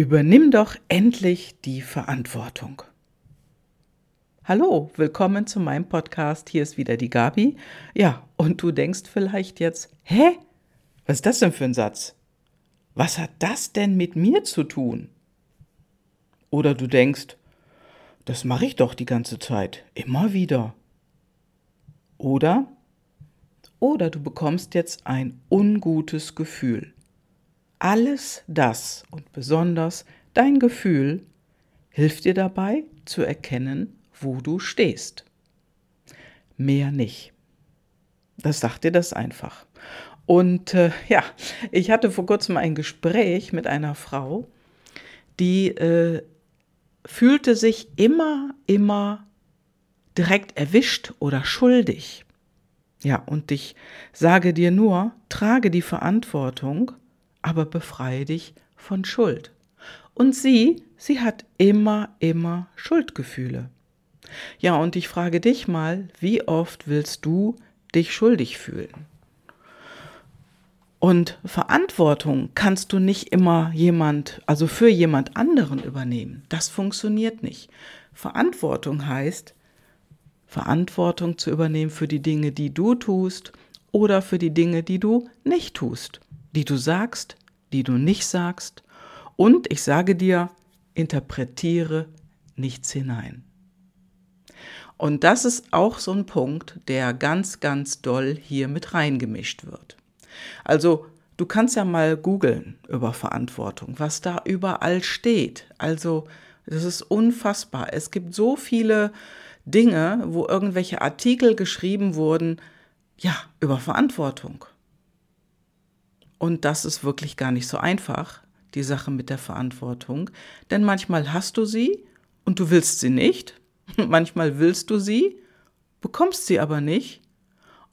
Übernimm doch endlich die Verantwortung. Hallo, willkommen zu meinem Podcast. Hier ist wieder die Gabi. Ja, und du denkst vielleicht jetzt, hä? Was ist das denn für ein Satz? Was hat das denn mit mir zu tun? Oder du denkst, das mache ich doch die ganze Zeit, immer wieder. Oder? Oder du bekommst jetzt ein ungutes Gefühl. Alles das und besonders dein Gefühl hilft dir dabei zu erkennen, wo du stehst. Mehr nicht. Das sagt dir das einfach. Und äh, ja, ich hatte vor kurzem ein Gespräch mit einer Frau, die äh, fühlte sich immer, immer direkt erwischt oder schuldig. Ja, und ich sage dir nur, trage die Verantwortung aber befreie dich von Schuld. Und sie, sie hat immer, immer Schuldgefühle. Ja, und ich frage dich mal, wie oft willst du dich schuldig fühlen? Und Verantwortung kannst du nicht immer jemand, also für jemand anderen übernehmen. Das funktioniert nicht. Verantwortung heißt, Verantwortung zu übernehmen für die Dinge, die du tust oder für die Dinge, die du nicht tust die du sagst, die du nicht sagst. Und ich sage dir, interpretiere nichts hinein. Und das ist auch so ein Punkt, der ganz, ganz doll hier mit reingemischt wird. Also du kannst ja mal googeln über Verantwortung, was da überall steht. Also das ist unfassbar. Es gibt so viele Dinge, wo irgendwelche Artikel geschrieben wurden, ja, über Verantwortung. Und das ist wirklich gar nicht so einfach, die Sache mit der Verantwortung. Denn manchmal hast du sie und du willst sie nicht. manchmal willst du sie, bekommst sie aber nicht.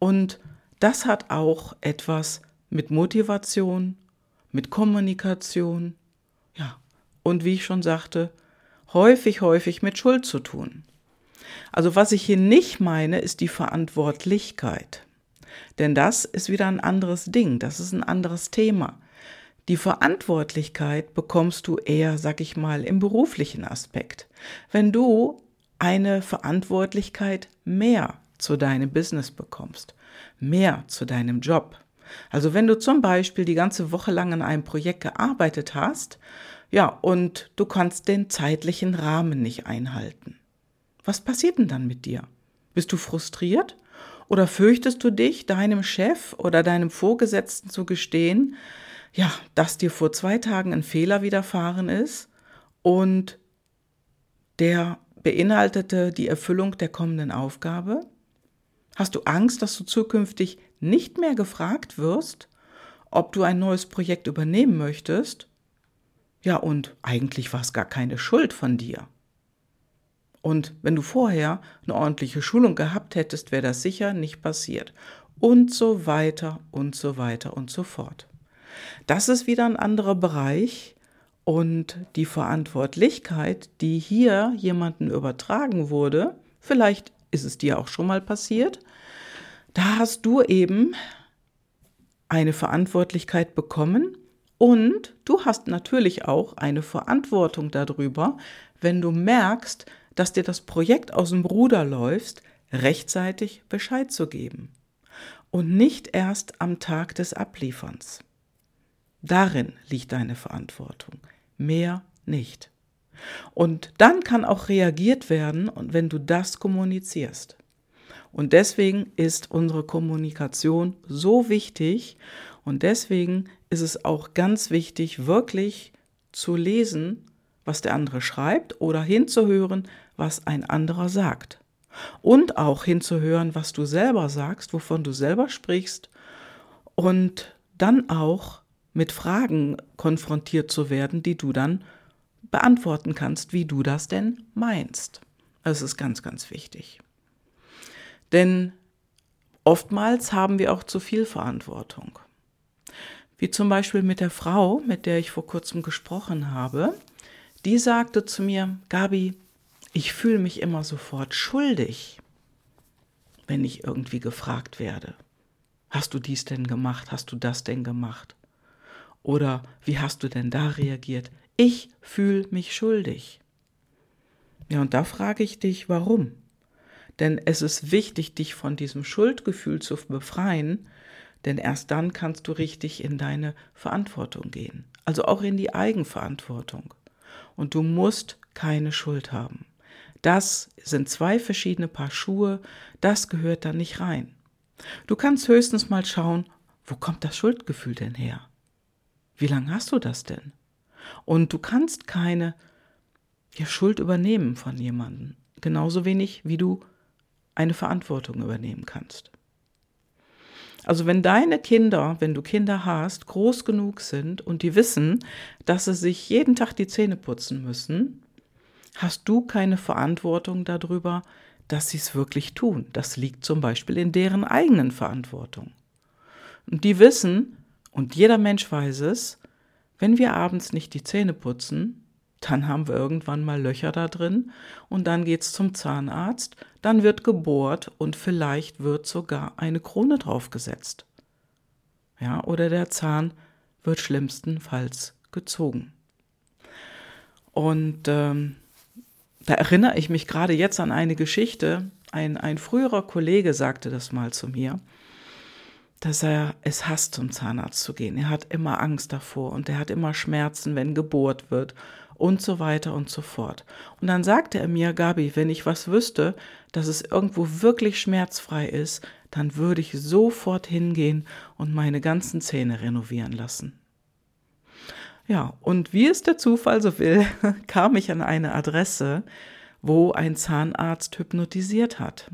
Und das hat auch etwas mit Motivation, mit Kommunikation, ja, und wie ich schon sagte, häufig, häufig mit Schuld zu tun. Also was ich hier nicht meine, ist die Verantwortlichkeit. Denn das ist wieder ein anderes Ding, das ist ein anderes Thema. Die Verantwortlichkeit bekommst du eher, sag ich mal, im beruflichen Aspekt. Wenn du eine Verantwortlichkeit mehr zu deinem Business bekommst, mehr zu deinem Job. Also wenn du zum Beispiel die ganze Woche lang an einem Projekt gearbeitet hast, ja, und du kannst den zeitlichen Rahmen nicht einhalten. Was passiert denn dann mit dir? Bist du frustriert? Oder fürchtest du dich, deinem Chef oder deinem Vorgesetzten zu gestehen, ja, dass dir vor zwei Tagen ein Fehler widerfahren ist und der beinhaltete die Erfüllung der kommenden Aufgabe? Hast du Angst, dass du zukünftig nicht mehr gefragt wirst, ob du ein neues Projekt übernehmen möchtest? Ja, und eigentlich war es gar keine Schuld von dir. Und wenn du vorher eine ordentliche Schulung gehabt hättest, wäre das sicher nicht passiert. Und so weiter und so weiter und so fort. Das ist wieder ein anderer Bereich und die Verantwortlichkeit, die hier jemanden übertragen wurde, vielleicht ist es dir auch schon mal passiert, da hast du eben eine Verantwortlichkeit bekommen und du hast natürlich auch eine Verantwortung darüber, wenn du merkst, dass dir das Projekt aus dem Ruder läuft, rechtzeitig Bescheid zu geben. Und nicht erst am Tag des Ablieferns. Darin liegt deine Verantwortung. Mehr nicht. Und dann kann auch reagiert werden, wenn du das kommunizierst. Und deswegen ist unsere Kommunikation so wichtig und deswegen ist es auch ganz wichtig, wirklich zu lesen, was der andere schreibt oder hinzuhören, was ein anderer sagt. Und auch hinzuhören, was du selber sagst, wovon du selber sprichst. Und dann auch mit Fragen konfrontiert zu werden, die du dann beantworten kannst, wie du das denn meinst. Das ist ganz, ganz wichtig. Denn oftmals haben wir auch zu viel Verantwortung. Wie zum Beispiel mit der Frau, mit der ich vor kurzem gesprochen habe. Die sagte zu mir, Gabi, ich fühle mich immer sofort schuldig, wenn ich irgendwie gefragt werde. Hast du dies denn gemacht? Hast du das denn gemacht? Oder wie hast du denn da reagiert? Ich fühle mich schuldig. Ja, und da frage ich dich, warum? Denn es ist wichtig, dich von diesem Schuldgefühl zu befreien, denn erst dann kannst du richtig in deine Verantwortung gehen, also auch in die Eigenverantwortung. Und du musst keine Schuld haben. Das sind zwei verschiedene Paar Schuhe, das gehört da nicht rein. Du kannst höchstens mal schauen, wo kommt das Schuldgefühl denn her? Wie lange hast du das denn? Und du kannst keine ja, Schuld übernehmen von jemandem, genauso wenig wie du eine Verantwortung übernehmen kannst. Also wenn deine Kinder, wenn du Kinder hast, groß genug sind und die wissen, dass sie sich jeden Tag die Zähne putzen müssen, hast du keine Verantwortung darüber, dass sie es wirklich tun. Das liegt zum Beispiel in deren eigenen Verantwortung. Und die wissen, und jeder Mensch weiß es, wenn wir abends nicht die Zähne putzen, dann haben wir irgendwann mal Löcher da drin und dann geht's zum Zahnarzt, dann wird gebohrt und vielleicht wird sogar eine Krone draufgesetzt. Ja, oder der Zahn wird schlimmstenfalls gezogen. Und ähm, da erinnere ich mich gerade jetzt an eine Geschichte. Ein, ein früherer Kollege sagte das mal zu mir, dass er es hasst, zum Zahnarzt zu gehen. Er hat immer Angst davor und er hat immer Schmerzen, wenn gebohrt wird und so weiter und so fort. Und dann sagte er mir, Gabi, wenn ich was wüsste, dass es irgendwo wirklich schmerzfrei ist, dann würde ich sofort hingehen und meine ganzen Zähne renovieren lassen. Ja, und wie es der Zufall so will, kam ich an eine Adresse, wo ein Zahnarzt hypnotisiert hat.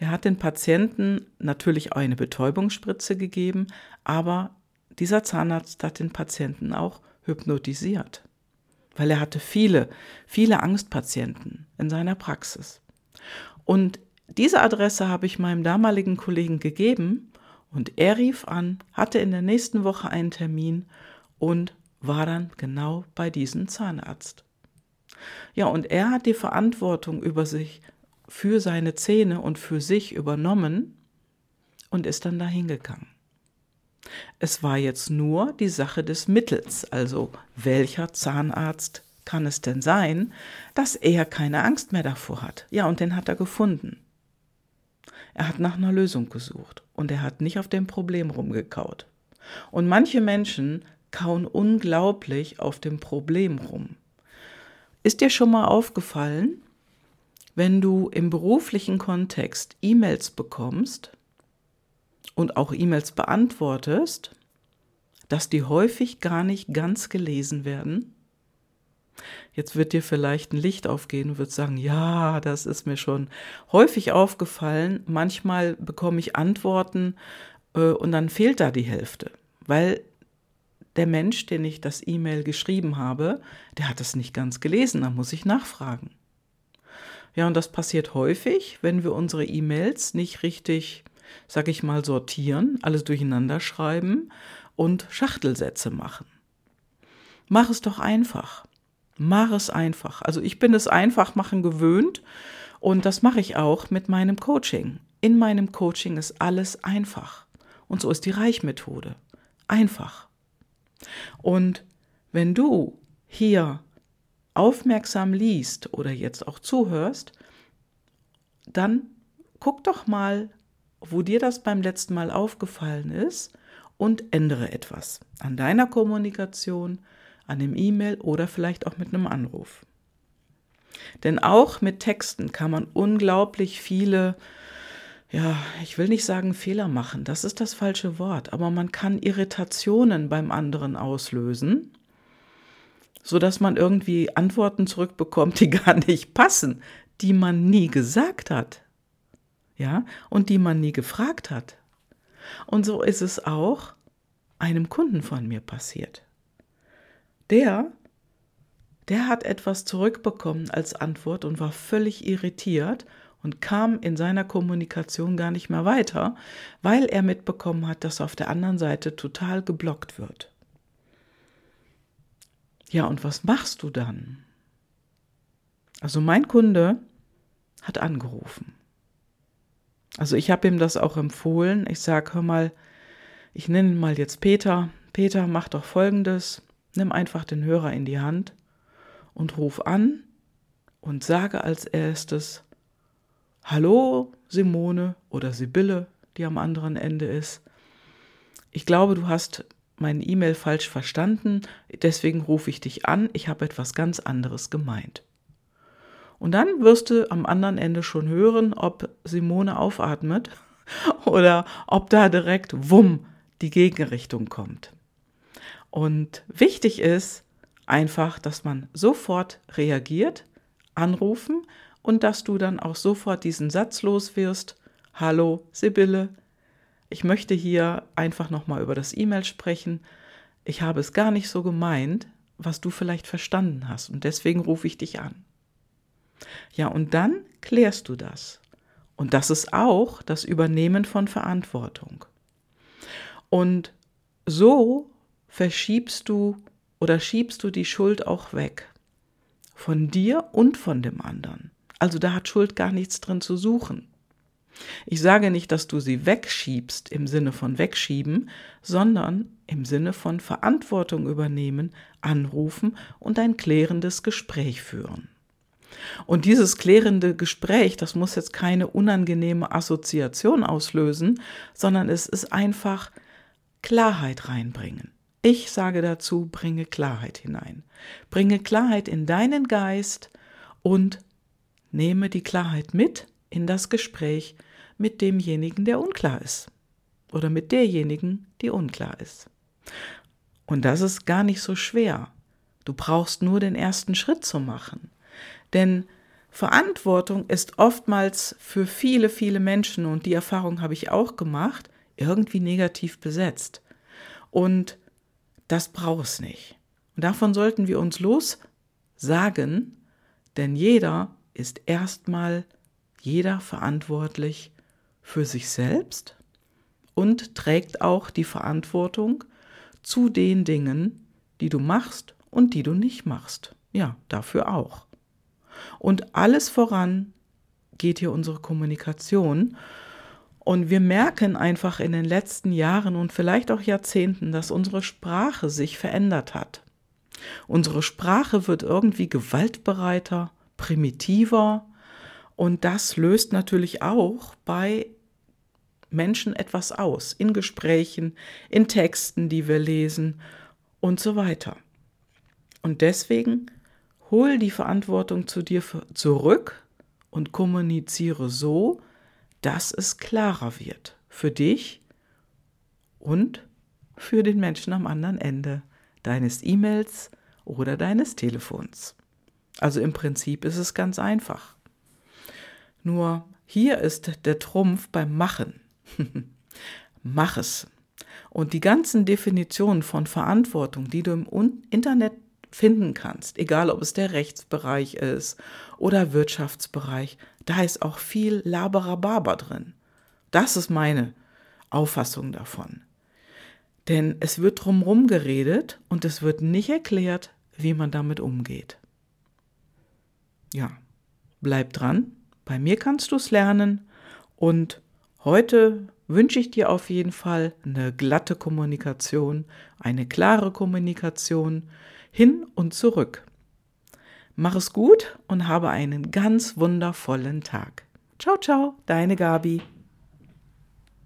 Der hat den Patienten natürlich eine Betäubungsspritze gegeben, aber dieser Zahnarzt hat den Patienten auch hypnotisiert, weil er hatte viele, viele Angstpatienten in seiner Praxis. Und diese Adresse habe ich meinem damaligen Kollegen gegeben und er rief an, hatte in der nächsten Woche einen Termin und war dann genau bei diesem Zahnarzt. Ja, und er hat die Verantwortung über sich, für seine Zähne und für sich übernommen und ist dann dahin gegangen. Es war jetzt nur die Sache des Mittels, also welcher Zahnarzt kann es denn sein, dass er keine Angst mehr davor hat. Ja, und den hat er gefunden. Er hat nach einer Lösung gesucht und er hat nicht auf dem Problem rumgekaut. Und manche Menschen kauen unglaublich auf dem Problem rum. Ist dir schon mal aufgefallen, wenn du im beruflichen Kontext E-Mails bekommst und auch E-Mails beantwortest, dass die häufig gar nicht ganz gelesen werden? Jetzt wird dir vielleicht ein Licht aufgehen und wird sagen, ja, das ist mir schon häufig aufgefallen. Manchmal bekomme ich Antworten äh, und dann fehlt da die Hälfte, weil der Mensch, den ich das E-Mail geschrieben habe, der hat es nicht ganz gelesen, da muss ich nachfragen. Ja, und das passiert häufig, wenn wir unsere E-Mails nicht richtig, sag ich mal, sortieren, alles durcheinander schreiben und Schachtelsätze machen. Mach es doch einfach. Mach es einfach. Also ich bin es einfach machen gewöhnt und das mache ich auch mit meinem Coaching. In meinem Coaching ist alles einfach. Und so ist die Reichmethode. Einfach. Und wenn du hier aufmerksam liest oder jetzt auch zuhörst, dann guck doch mal, wo dir das beim letzten Mal aufgefallen ist und ändere etwas an deiner Kommunikation, an dem E-Mail oder vielleicht auch mit einem Anruf. Denn auch mit Texten kann man unglaublich viele ja, ich will nicht sagen Fehler machen, das ist das falsche Wort, aber man kann Irritationen beim anderen auslösen, sodass man irgendwie Antworten zurückbekommt, die gar nicht passen, die man nie gesagt hat. Ja, und die man nie gefragt hat. Und so ist es auch einem Kunden von mir passiert. Der der hat etwas zurückbekommen als Antwort und war völlig irritiert und kam in seiner Kommunikation gar nicht mehr weiter, weil er mitbekommen hat, dass auf der anderen Seite total geblockt wird. Ja, und was machst du dann? Also mein Kunde hat angerufen. Also ich habe ihm das auch empfohlen. Ich sage, hör mal, ich nenne ihn mal jetzt Peter. Peter, mach doch Folgendes. Nimm einfach den Hörer in die Hand und ruf an und sage als erstes Hallo Simone oder Sibylle, die am anderen Ende ist. Ich glaube, du hast meine E-Mail falsch verstanden, deswegen rufe ich dich an, ich habe etwas ganz anderes gemeint. Und dann wirst du am anderen Ende schon hören, ob Simone aufatmet oder ob da direkt wumm die Gegenrichtung kommt. Und wichtig ist einfach, dass man sofort reagiert, anrufen und dass du dann auch sofort diesen Satz los wirst. Hallo Sibylle, ich möchte hier einfach nochmal über das E-Mail sprechen. Ich habe es gar nicht so gemeint, was du vielleicht verstanden hast und deswegen rufe ich dich an. Ja, und dann klärst du das. Und das ist auch das Übernehmen von Verantwortung. Und so verschiebst du oder schiebst du die Schuld auch weg. Von dir und von dem anderen. Also da hat Schuld gar nichts drin zu suchen. Ich sage nicht, dass du sie wegschiebst im Sinne von wegschieben, sondern im Sinne von Verantwortung übernehmen, anrufen und ein klärendes Gespräch führen. Und dieses klärende Gespräch, das muss jetzt keine unangenehme Assoziation auslösen, sondern es ist einfach Klarheit reinbringen. Ich sage dazu, bringe Klarheit hinein. Bringe Klarheit in deinen Geist und nehme die Klarheit mit in das Gespräch mit demjenigen, der unklar ist. Oder mit derjenigen, die unklar ist. Und das ist gar nicht so schwer. Du brauchst nur den ersten Schritt zu machen. Denn Verantwortung ist oftmals für viele, viele Menschen, und die Erfahrung habe ich auch gemacht, irgendwie negativ besetzt. Und das braucht es nicht. Und davon sollten wir uns lossagen, denn jeder ist erstmal jeder verantwortlich für sich selbst und trägt auch die Verantwortung zu den Dingen, die du machst und die du nicht machst. Ja, dafür auch. Und alles voran geht hier unsere Kommunikation. Und wir merken einfach in den letzten Jahren und vielleicht auch Jahrzehnten, dass unsere Sprache sich verändert hat. Unsere Sprache wird irgendwie gewaltbereiter, primitiver und das löst natürlich auch bei Menschen etwas aus, in Gesprächen, in Texten, die wir lesen und so weiter. Und deswegen hol die Verantwortung zu dir zurück und kommuniziere so, dass es klarer wird für dich und für den Menschen am anderen Ende deines E-Mails oder deines Telefons. Also im Prinzip ist es ganz einfach. Nur hier ist der Trumpf beim Machen. Mach es. Und die ganzen Definitionen von Verantwortung, die du im Internet finden kannst, egal ob es der Rechtsbereich ist oder Wirtschaftsbereich, da ist auch viel Laberababa drin. Das ist meine Auffassung davon. Denn es wird drumherum geredet und es wird nicht erklärt, wie man damit umgeht. Ja, bleib dran. Bei mir kannst du es lernen und heute wünsche ich dir auf jeden Fall eine glatte Kommunikation, eine klare Kommunikation hin und zurück. Mach es gut und habe einen ganz wundervollen Tag. Ciao, ciao, deine Gabi.